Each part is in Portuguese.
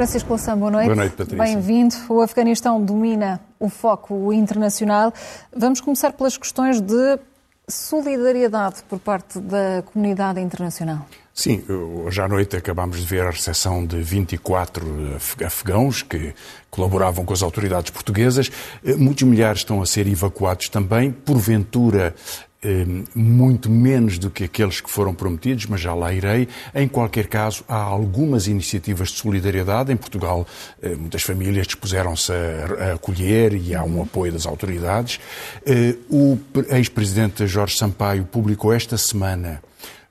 Francisco Lassam, boa noite. Boa noite, Patrícia. Bem-vindo. O Afeganistão domina o foco internacional. Vamos começar pelas questões de solidariedade por parte da comunidade internacional. Sim, hoje à noite acabámos de ver a recepção de 24 afegãos que colaboravam com as autoridades portuguesas. Muitos milhares estão a ser evacuados também, porventura muito menos do que aqueles que foram prometidos, mas já lá irei. Em qualquer caso, há algumas iniciativas de solidariedade. Em Portugal, eh, muitas famílias dispuseram-se a acolher e há um apoio das autoridades. Eh, o ex-presidente Jorge Sampaio publicou esta semana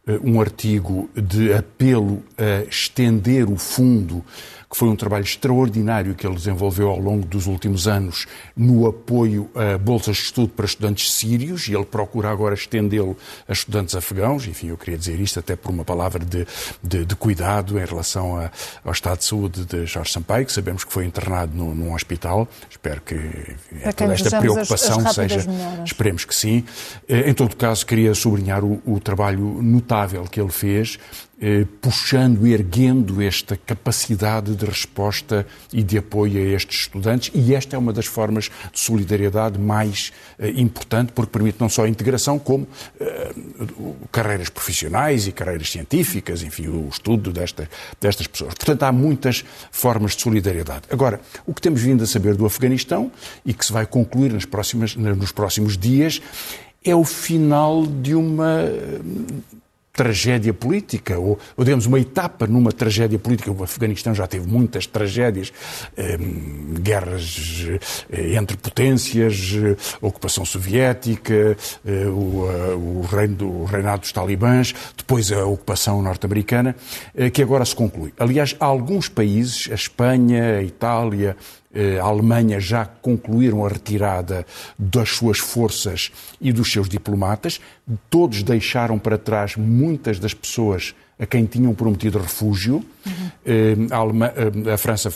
eh, um artigo de apelo a estender o fundo que foi um trabalho extraordinário que ele desenvolveu ao longo dos últimos anos no apoio a bolsas de estudo para estudantes sírios e ele procura agora estendê-lo a estudantes afegãos. Enfim, eu queria dizer isto até por uma palavra de, de, de cuidado em relação a, ao estado de saúde de Jorge Sampaio, que sabemos que foi internado no, num hospital. Espero que enfim, toda esta preocupação as, as seja. Melhoras. Esperemos que sim. Eh, em todo caso, queria sublinhar o, o trabalho notável que ele fez eh, puxando, erguendo esta capacidade de resposta e de apoio a estes estudantes, e esta é uma das formas de solidariedade mais eh, importante, porque permite não só a integração, como eh, carreiras profissionais e carreiras científicas, enfim, o estudo desta, destas pessoas. Portanto, há muitas formas de solidariedade. Agora, o que temos vindo a saber do Afeganistão, e que se vai concluir nas próximas, nos próximos dias, é o final de uma tragédia política, ou, ou digamos uma etapa numa tragédia política. O Afeganistão já teve muitas tragédias, eh, guerras eh, entre potências, eh, ocupação soviética, eh, o, eh, o, reino, o reinado dos talibãs, depois a ocupação norte-americana, eh, que agora se conclui. Aliás, há alguns países, a Espanha, a Itália, a Alemanha já concluíram a retirada das suas forças e dos seus diplomatas. Todos deixaram para trás muitas das pessoas a quem tinham prometido refúgio. Uhum. A, Alemanha, a, França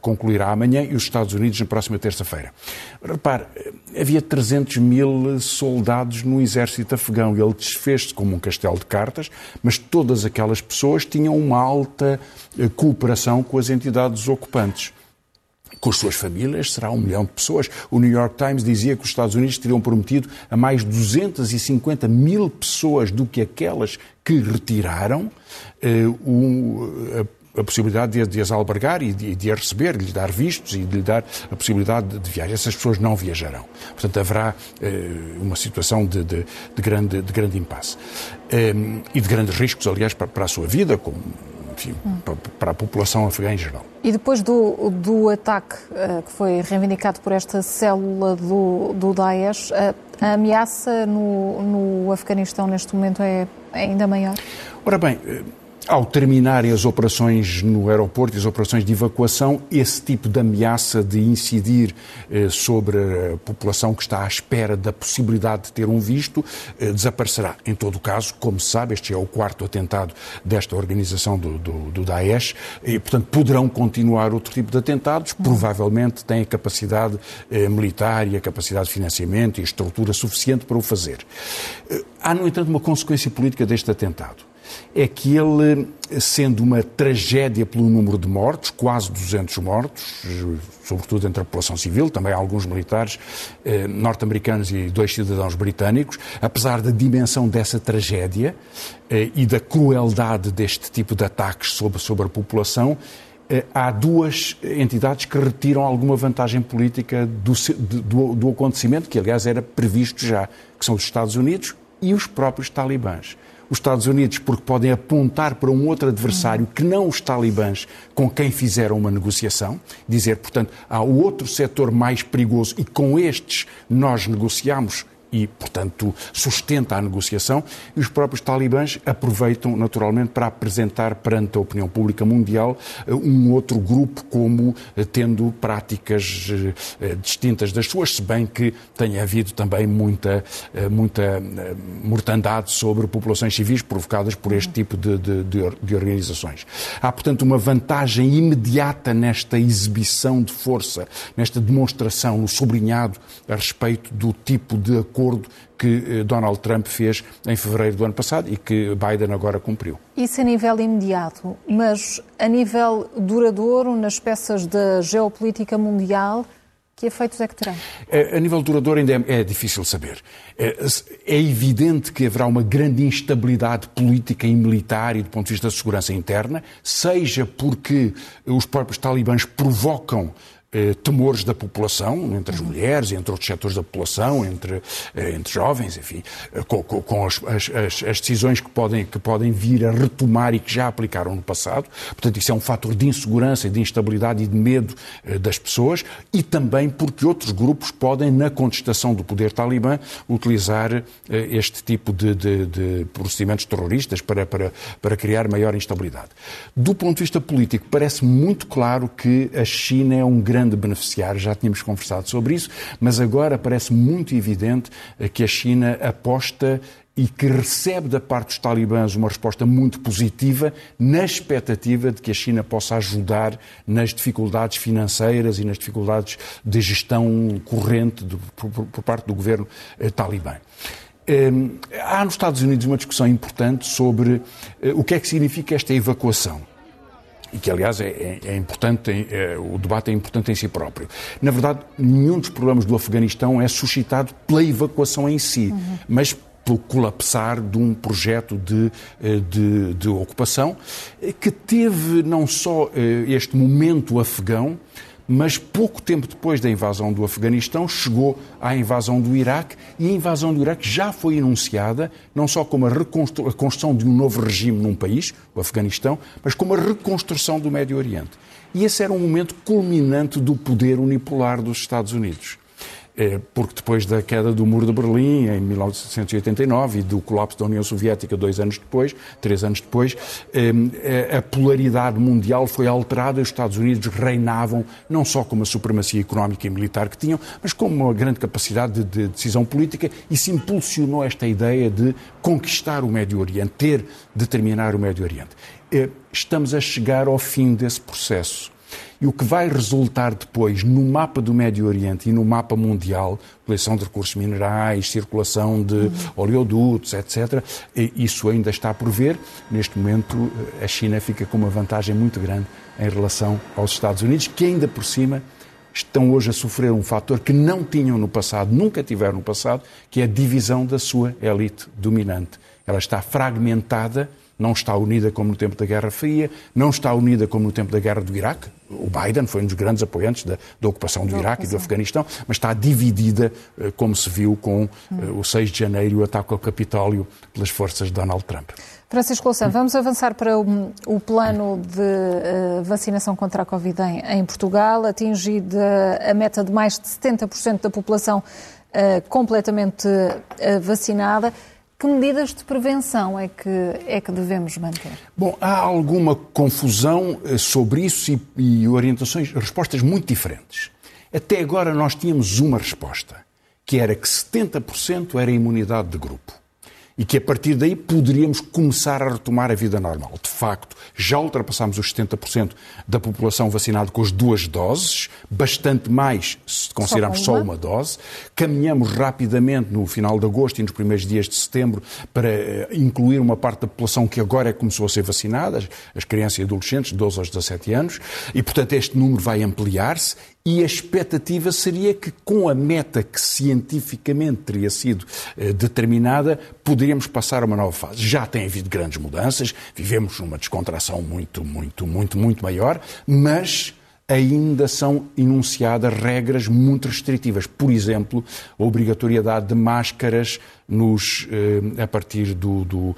concluirá amanhã e os Estados Unidos na próxima terça-feira. Repare, havia 300 mil soldados no exército afegão. Ele desfez-se como um castelo de cartas, mas todas aquelas pessoas tinham uma alta eh, cooperação com as entidades ocupantes com as suas famílias, será um milhão de pessoas. O New York Times dizia que os Estados Unidos teriam prometido a mais 250 mil pessoas do que aquelas que retiraram eh, um, a, a, possibilidade de, de, as albergar e de, de as receber, de lhes dar vistos e de lhe dar a possibilidade de, de viagem. Essas pessoas não viajarão. Portanto, haverá eh, uma situação de, de, grande, de grande impasse. Eh, e de grandes riscos, aliás, para, para a sua vida, como enfim, para a população afegã em geral. E depois do, do ataque uh, que foi reivindicado por esta célula do, do Daesh, uh, a ameaça no, no Afeganistão neste momento é ainda maior? Ora bem, ao terminarem as operações no aeroporto as operações de evacuação, esse tipo de ameaça de incidir eh, sobre a população que está à espera da possibilidade de ter um visto eh, desaparecerá. Em todo o caso, como se sabe, este é o quarto atentado desta organização do, do, do Daesh e, portanto, poderão continuar outro tipo de atentados. Provavelmente têm a capacidade eh, militar e a capacidade de financiamento e estrutura suficiente para o fazer. Eh, há, no entanto, uma consequência política deste atentado é que ele, sendo uma tragédia pelo número de mortos, quase 200 mortos, sobretudo entre a população civil, também alguns militares eh, norte-americanos e dois cidadãos britânicos, apesar da dimensão dessa tragédia eh, e da crueldade deste tipo de ataques sobre, sobre a população, eh, há duas entidades que retiram alguma vantagem política do, do, do acontecimento, que aliás era previsto já, que são os Estados Unidos e os próprios talibãs os Estados Unidos, porque podem apontar para um outro adversário que não os talibãs com quem fizeram uma negociação, dizer, portanto, há outro setor mais perigoso e com estes nós negociamos e, portanto, sustenta a negociação, e os próprios talibãs aproveitam, naturalmente, para apresentar perante a opinião pública mundial eh, um outro grupo como eh, tendo práticas eh, distintas das suas, se bem que tenha havido também muita, muita mortandade sobre populações civis provocadas por este tipo de, de, de organizações. Há, portanto, uma vantagem imediata nesta exibição de força, nesta demonstração, no sublinhado a respeito do tipo de acordo acordo que Donald Trump fez em fevereiro do ano passado e que Biden agora cumpriu. Isso a nível imediato, mas a nível duradouro, nas peças da geopolítica mundial, que efeitos é que terá? A nível duradouro ainda é, é difícil saber. É, é, evidente que haverá uma grande instabilidade política e militar e do ponto de vista da segurança interna, seja porque os próprios talibãs provocam eh, temores da população, entre as uhum. mulheres, entre outros setores da população, entre, eh, entre jovens, enfim, eh, com, com as, as, as, decisões que podem, que podem vir a retomar e que já aplicaram no passado. Portanto, isso é um fator de insegurança, de instabilidade e de medo das pessoas e também porque outros grupos podem, na contestação do poder talibã, utilizar este tipo de, de, de procedimentos terroristas para, para, para criar maior instabilidade. Do ponto de vista político, parece muito claro que a China é um grande grande beneficiário, já tínhamos conversado sobre isso, mas agora parece muito evidente eh, que a China aposta e que recebe da parte dos talibãs uma resposta muito positiva, na expectativa de que a China possa ajudar nas dificuldades financeiras e nas dificuldades de gestão corrente por, por, parte do governo eh, talibã. Eh, há nos Estados Unidos uma discussão importante sobre eh, o que é que significa esta evacuação e que, aliás, é, é, é importante, é, o debate é importante em si próprio. Na verdade, nenhum dos problemas do Afeganistão é suscitado pela evacuação em si, uhum. mas pelo colapsar de um projeto de, eh, de, de ocupação que teve não só eh, este momento afegão, mas pouco tempo depois da invasão do Afeganistão chegou à invasão do Iraque e a invasão do Iraque já foi enunciada não só como a, a construção de um novo regime num país, o Afeganistão, mas como a reconstrução do Médio Oriente. E esse era um momento culminante do poder unipolar dos Estados Unidos. É, porque depois da queda do Muro de Berlim, em 1989, e do colapso da União Soviética dois anos depois, três anos depois, é, é, a polaridade mundial foi alterada e os Estados Unidos reinavam não só com a supremacia económica e militar que tinham, mas com uma grande capacidade de decisão política e se impulsionou esta ideia de conquistar o Médio Oriente, ter, determinar o Médio Oriente. Estamos a chegar ao fim desse processo. E o que vai resultar depois no mapa do Médio Oriente e no mapa mundial, coleção de recursos minerais, circulação de uhum. oleodutos, etc., isso ainda está por ver. Neste momento, a China fica com uma vantagem muito grande em relação aos Estados Unidos, que ainda por cima estão hoje a sofrer um fator que não tinham no passado, nunca tiveram no passado, que é a divisão da sua elite dominante. Ela está fragmentada não está unida como no tempo da Guerra Fria, não está unida como no tempo da Guerra do Iraque. O Biden foi um dos grandes apoiantes da, da ocupação do Iraque e do Afeganistão, mas está dividida, eh, como se viu com hum. o 6 de janeiro o ataque ao Capitólio pelas forças de Donald Trump. Francisco Louçã, vamos avançar para o, o plano de uh, vacinação contra a Covid em, em Portugal, atingida a meta de mais de 70% da população uh, completamente uh, vacinada. Que medidas de prevenção é que, é que devemos manter? Bom, há alguma confusão eh, sobre isso e, e orientações, respostas muito diferentes. Até agora nós tínhamos uma resposta, que era que 70% era imunidade de grupo e que a partir daí poderíamos começar a retomar a vida normal. De facto, já ultrapassámos os 70% da população vacinada com as duas doses, bastante mais se considerarmos só, só uma dose. Caminhamos rapidamente no final de agosto e nos primeiros dias de setembro para eh, incluir uma parte da população que agora é começou a ser vacinada, as crianças e adolescentes de 12 aos 17 anos, e portanto este número vai ampliar-se e a expectativa seria que, com a meta que cientificamente teria sido eh, determinada, poderíamos passar a uma nova fase. Já tem havido grandes mudanças, vivemos numa descontração muito, muito, muito, muito maior, mas ainda são enunciadas regras muito restritivas. Por exemplo, a obrigatoriedade de máscaras nos, eh, a partir do, do,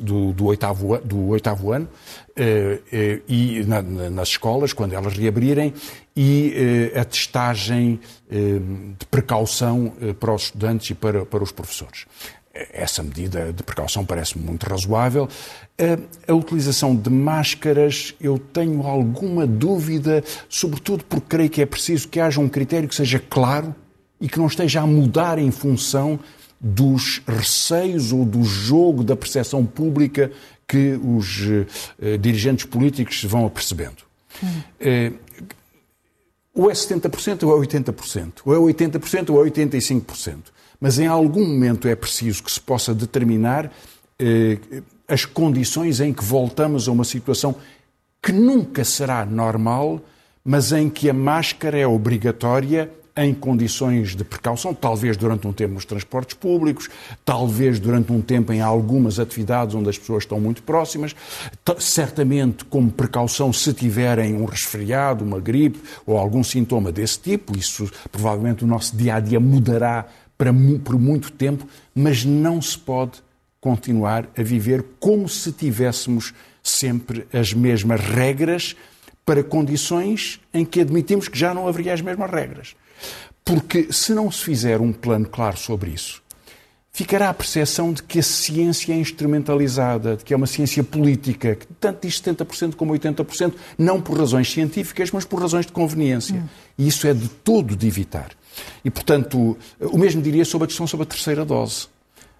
do, do, oitavo, do oitavo ano eh, eh, e na, nas escolas, quando elas reabrirem, e a testagem de precaução para os estudantes e para, para os professores essa medida de precaução parece muito razoável. A, a, utilização de máscaras, eu tenho alguma dúvida, sobretudo porque creio que é preciso que haja um critério que seja claro e que não esteja a mudar em função dos receios ou do jogo da percepção pública que os eh, dirigentes políticos vão apercebendo. Hum. Eh, ou é 70% ou é 80%, ou é 80% ou é 85%. Mas em algum momento é preciso que se possa determinar eh, as condições em que voltamos a uma situação que nunca será normal, mas em que a máscara é obrigatória em condições de precaução, talvez durante um tempo nos transportes públicos, talvez durante um tempo em algumas atividades onde as pessoas estão muito próximas, certamente como precaução se tiverem um resfriado, uma gripe ou algum sintoma desse tipo, isso provavelmente o nosso dia a dia mudará para, por muito tempo, mas não se pode continuar a viver como se tivéssemos sempre as mesmas regras para condições em que admitimos que já não haveria as mesmas regras. Porque se não se fizer um plano claro sobre isso, ficará a percepção de que a ciência é instrumentalizada, de que é uma ciência política, que tanto diz 70% como 80%, não por razões científicas, mas por razões de conveniência. Hum. E isso é de todo de evitar. E, portanto, o mesmo diria sobre a questão sobre a terceira dose.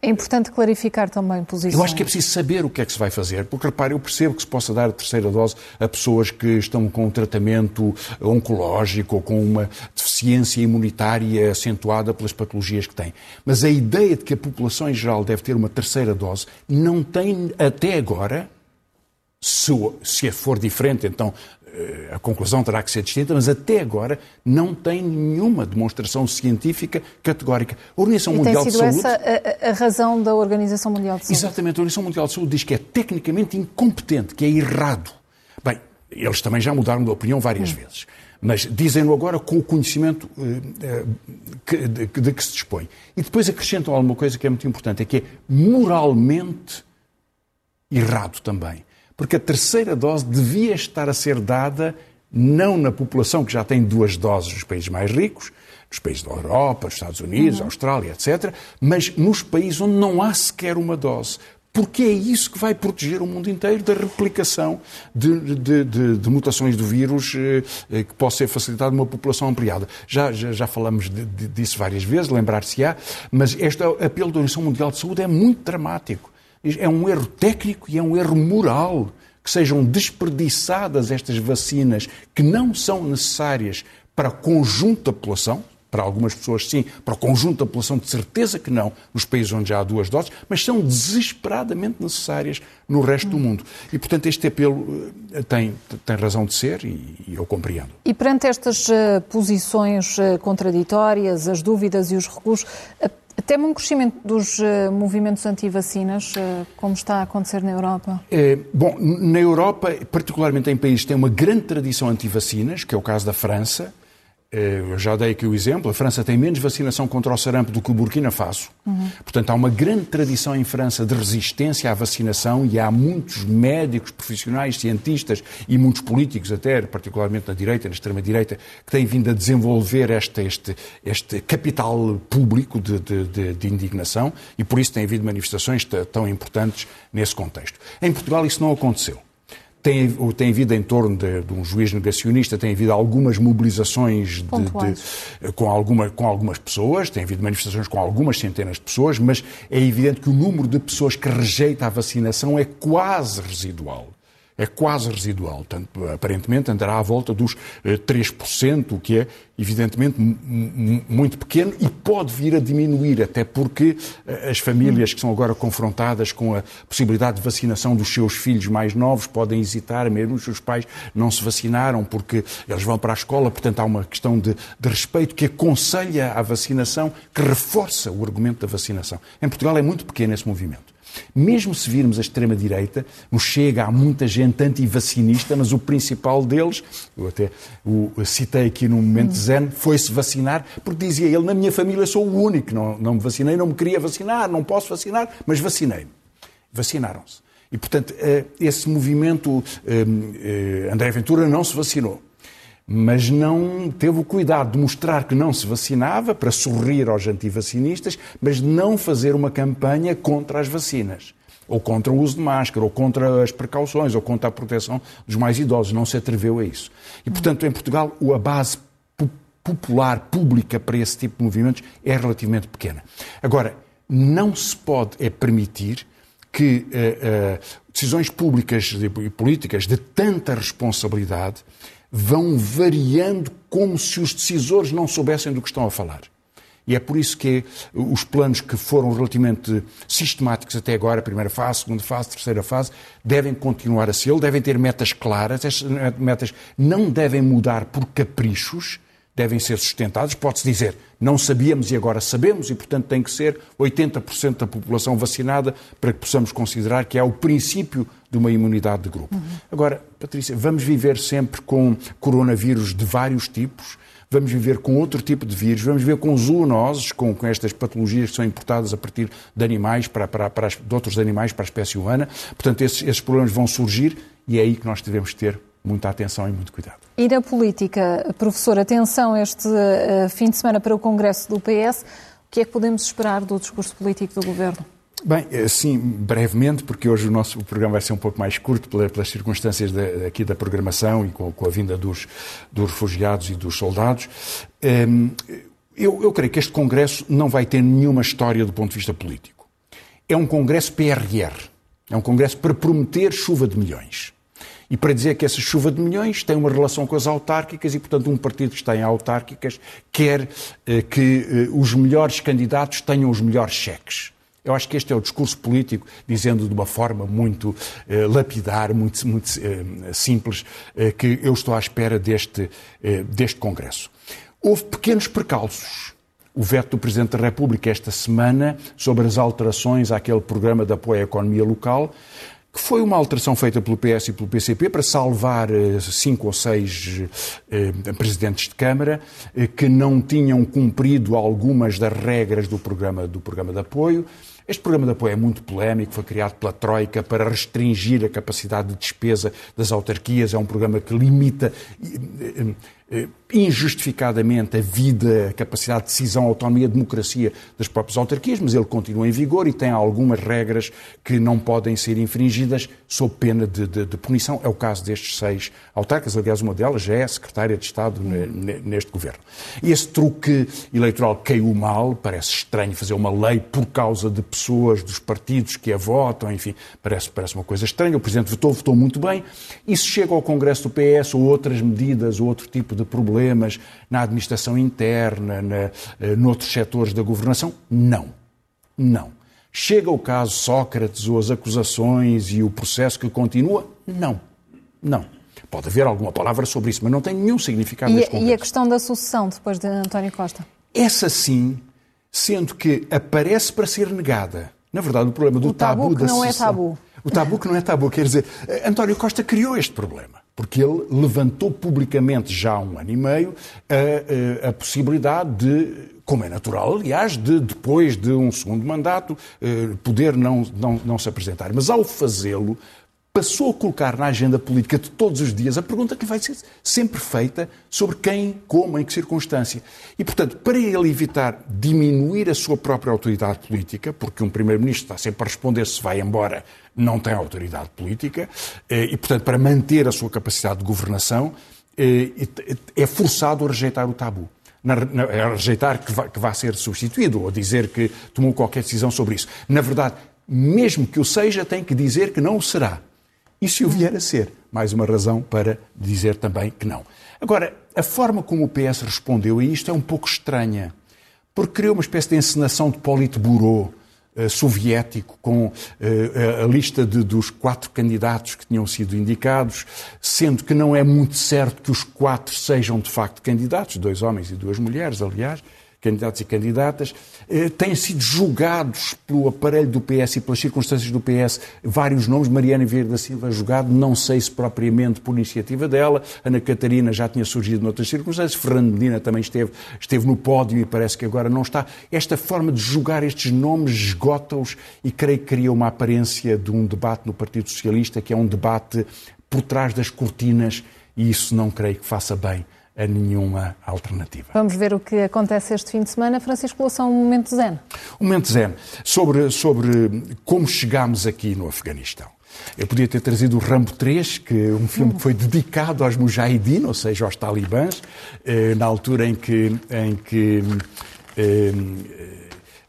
É importante clarificar também posições. Eu acho que é preciso saber o que é que se vai fazer, porque repare, eu percebo que se possa dar a terceira dose a pessoas que estão com um tratamento oncológico ou com uma deficiência imunitária acentuada pelas patologias que têm. Mas a ideia de que a população em geral deve ter uma terceira dose não tem até agora se, for diferente, então a conclusão terá que ser distinta, mas até agora não tem nenhuma demonstração científica categórica. A Organização e Mundial de Saúde. Tem sido essa a, a, razão da Organização Mundial de Saúde? Exatamente, a Organização Mundial de Saúde diz que é tecnicamente incompetente, que é errado. Bem, eles também já mudaram de opinião várias hum. vezes. Mas dizem-no agora com o conhecimento que, de, de que se dispõe. E depois acrescentam alguma coisa que é muito importante, é que é moralmente errado também porque a terceira dose devia estar a ser dada não na população que já tem duas doses nos países mais ricos, nos países da Europa, nos Estados Unidos, uhum. Austrália, etc., mas nos países onde não há sequer uma dose. Porque é isso que vai proteger o mundo inteiro da replicação de, de, de, de mutações do vírus eh, eh que possa ser facilitado numa população ampliada. Já, já, já falamos disso várias vezes, lembrar-se-á, mas este apelo da Organização Mundial de Saúde é muito dramático é um erro técnico e é um erro moral que sejam desperdiçadas estas vacinas que não são necessárias para o conjunto da população, para algumas pessoas sim, para o conjunto da população de certeza que não, nos países onde já há duas doses, mas são desesperadamente necessárias no resto do mundo. E, portanto, este apelo eh, tem, tem razão de ser e, e eu compreendo. E perante estas uh, posições uh, contraditórias, as dúvidas e os recuos, uh, Teme um crescimento dos uh, movimentos anti-vacinas, uh, como está a acontecer na Europa? É, bom, na Europa, particularmente em países que têm uma grande tradição anti-vacinas, que é o caso da França, eu já dei aqui o exemplo, a França tem menos vacinação contra o sarampo do que o Burkina Faso. Uhum. Portanto, há uma grande tradição em França de resistência à vacinação e há muitos médicos, profissionais, cientistas e muitos políticos, até particularmente na direita, na extrema-direita, que têm vindo a desenvolver este, este, este capital público de, de, de, de indignação e por isso tem havido manifestações tão importantes nesse contexto. Em Portugal isso não aconteceu. Tem, tem havido em torno de, de, um juiz negacionista, tem havido algumas mobilizações de, de, com, alguma, com algumas pessoas, tem havido manifestações com algumas centenas de pessoas, mas é evidente que o número de pessoas que rejeita a vacinação é quase residual é quase residual. Tanto, aparentemente andará à volta dos 3%, eh, o que é, evidentemente, muito pequeno e pode vir a diminuir, até porque eh, as famílias que são agora confrontadas com a possibilidade de vacinação dos seus filhos mais novos podem hesitar, mesmo os seus pais não se vacinaram porque eles vão para a escola, portanto há uma questão de, de respeito que aconselha a vacinação, que reforça o argumento da vacinação. Em Portugal é muito pequeno esse movimento. Mesmo se virmos a extrema-direita, no Chega há muita gente anti-vacinista, mas o principal deles, eu até o citei aqui no momento zen, foi-se vacinar, porque dizia ele, na minha família sou o único, não, não me vacinei, não me queria vacinar, não posso vacinar, mas vacinei-me. Vacinaram-se. E, portanto, eh, esse movimento, eh, eh, André Ventura não se vacinou mas não teve o cuidado de mostrar que não se vacinava para sorrir aos antivacinistas, mas não fazer uma campanha contra as vacinas, ou contra o uso de máscara, ou contra as precauções, ou contra a proteção dos mais idosos. Não se atreveu a isso. E, portanto, em Portugal, a base popular, pública para esse tipo de movimentos é relativamente pequena. Agora, não se pode é permitir que uh, uh, decisões públicas e políticas de tanta responsabilidade vão variando como se os decisores não soubessem do que estão a falar. E é por isso que os planos que foram relativamente sistemáticos até agora, primeira fase, segunda fase, terceira fase, devem continuar a ser, devem ter metas claras, estas metas não devem mudar por caprichos, devem ser sustentados. Pode-se dizer, não sabíamos e agora sabemos, e portanto tem que ser 80% da população vacinada para que possamos considerar que é o princípio de uma imunidade de grupo. Uhum. Agora, Patrícia, vamos viver sempre com coronavírus de vários tipos, vamos viver com outro tipo de vírus, vamos viver com zoonoses, com, com estas patologias que são importadas a partir de animais, para, para, para as, de outros animais para a espécie humana. Portanto, esses, esses problemas vão surgir e é aí que nós devemos ter muita atenção e muito cuidado. E na política, professor, atenção este uh, fim de semana para o Congresso do PS. O que é que podemos esperar do discurso político do Governo? Bem, eh, sim, brevemente, porque hoje o nosso programa vai ser um pouco mais curto pelas circunstâncias de, aqui da programação e com, com a vinda dos, dos, refugiados e dos soldados. Ehm, eu, eu creio que este Congresso não vai ter nenhuma história do ponto de vista político. É um Congresso PRR. É um Congresso para prometer chuva de milhões e para dizer que essa chuva de milhões tem uma relação com as autárquicas e, portanto, um partido que está em autárquicas quer eh, que eh, os melhores candidatos tenham os melhores cheques. Eu acho que este é o discurso político, dizendo de uma forma muito eh, lapidar, muito, muito eh, simples, que eu estou à espera deste, deste Congresso. Houve pequenos percalços. O veto do Presidente da República esta semana sobre as alterações àquele programa de apoio à economia local, que foi uma alteração feita pelo PS e pelo PCP para salvar eh, cinco ou seis eh, presidentes de Câmara eh, que não tinham cumprido algumas das regras do programa, do programa de apoio. Este programa de apoio é muito polémico, foi criado pela Troika para restringir a capacidade de despesa das autarquias. É um programa que limita injustificadamente a vida, a capacidade de decisão, a autonomia, a democracia das próprias autarquias, mas ele continua em vigor e tem algumas regras que não podem ser infringidas sob pena de, de, de punição. É o caso destes seis autarcas, aliás, uma delas já é secretária de Estado neste governo. Esse truque eleitoral caiu mal, parece estranho fazer uma lei por causa de pessoas dos partidos que a votam, enfim, parece, parece uma coisa estranha. O Presidente votou, votou muito bem. E se chega ao Congresso do PS ou outras medidas ou outro tipo de problemas na administração interna, na, eh, noutros setores da governação? Não. Não. Chega o caso Sócrates ou as acusações e o processo que continua? Não. Não. Pode haver alguma palavra sobre isso, mas não tem nenhum significado e, E a questão da sucessão depois de António Costa? Essa sim, sendo que aparece para ser negada. Na verdade, o problema do o tabu, tabu que da não sucessão... é tabu. O tabu que não é tabu, quer dizer, eh, António Costa criou este problema porque ele levantou publicamente já há um ano e meio a, a, possibilidade de como é natural, aliás, de depois de um segundo mandato eh, poder não, não, não se apresentar. Mas ao fazê-lo, passou a colocar na agenda política de todos os dias a pergunta que vai ser sempre feita sobre quem, como, em que circunstância. E, portanto, para ele evitar diminuir a sua própria autoridade política, porque um Primeiro-Ministro está sempre a responder se vai embora, não tem autoridade política, eh, e, portanto, para manter a sua capacidade de governação, eh, é forçado a rejeitar o tabu. A rejeitar que vai, que vai ser substituído, ou dizer que tomou qualquer decisão sobre isso. Na verdade, mesmo que o seja, tem que dizer que não o será e se o vier a ser, mais uma razão para dizer também que não. Agora, a forma como o PS respondeu a isto é um pouco estranha, porque criou uma espécie de encenação de Politburo uh, soviético com uh, a lista de, dos quatro candidatos que tinham sido indicados, sendo que não é muito certo que os quatro sejam de facto candidatos, dois homens e duas mulheres, aliás, candidatos e candidatas, eh, têm sido julgados pelo aparelho do PS e pelas circunstâncias do PS vários nomes. Mariana Vieira da Silva julgado, não sei se propriamente por iniciativa dela. Ana Catarina já tinha surgido noutras circunstâncias. Fernando Medina também esteve, esteve no pódio e parece que agora não está. Esta forma de julgar estes nomes esgota-os e creio que cria uma aparência de um debate no Partido Socialista que é um debate por trás das cortinas e isso não creio que faça bem a nenhuma alternativa. Vamos ver o que acontece este fim de semana. Francisco Loução, um momento zen. Um momento zen sobre, sobre como chegámos aqui no Afeganistão. Eu podia ter trazido o Rambo 3, que é um filme que foi dedicado aos Mujahideen, ou seja, aos talibãs, eh, na altura em que, em que eh,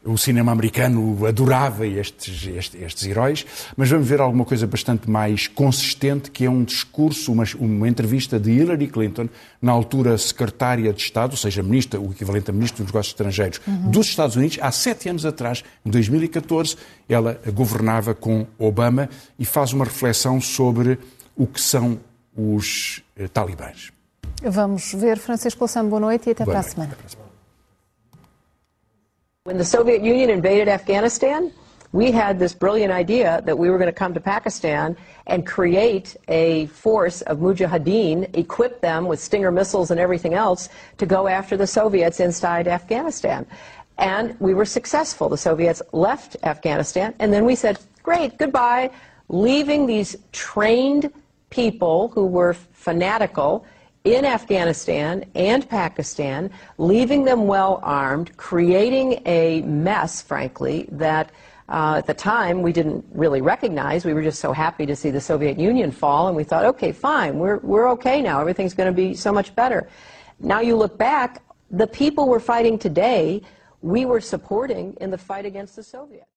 o cinema americano adorava estes, estes, estes, heróis, mas vamos ver alguma coisa bastante mais consistente, que é um discurso, uma, uma entrevista de Hillary Clinton, na altura secretária de Estado, ou seja, ministra, o equivalente a ministro dos negócios estrangeiros uhum. dos Estados Unidos, há sete anos atrás, em 2014, ela governava com Obama e faz uma reflexão sobre o que são os eh, talibãs. Vamos ver, Francisco Louçã, boa noite e até, para a semana. When the Soviet Union invaded Afghanistan, we had this brilliant idea that we were going to come to Pakistan and create a force of mujahideen, equip them with Stinger missiles and everything else to go after the Soviets inside Afghanistan. And we were successful. The Soviets left Afghanistan, and then we said, great, goodbye, leaving these trained people who were fanatical in Afghanistan and Pakistan, leaving them well armed, creating a mess, frankly, that uh, at the time we didn't really recognize. We were just so happy to see the Soviet Union fall, and we thought, okay, fine, we're, we're okay now. Everything's going to be so much better. Now you look back, the people we're fighting today, we were supporting in the fight against the Soviets.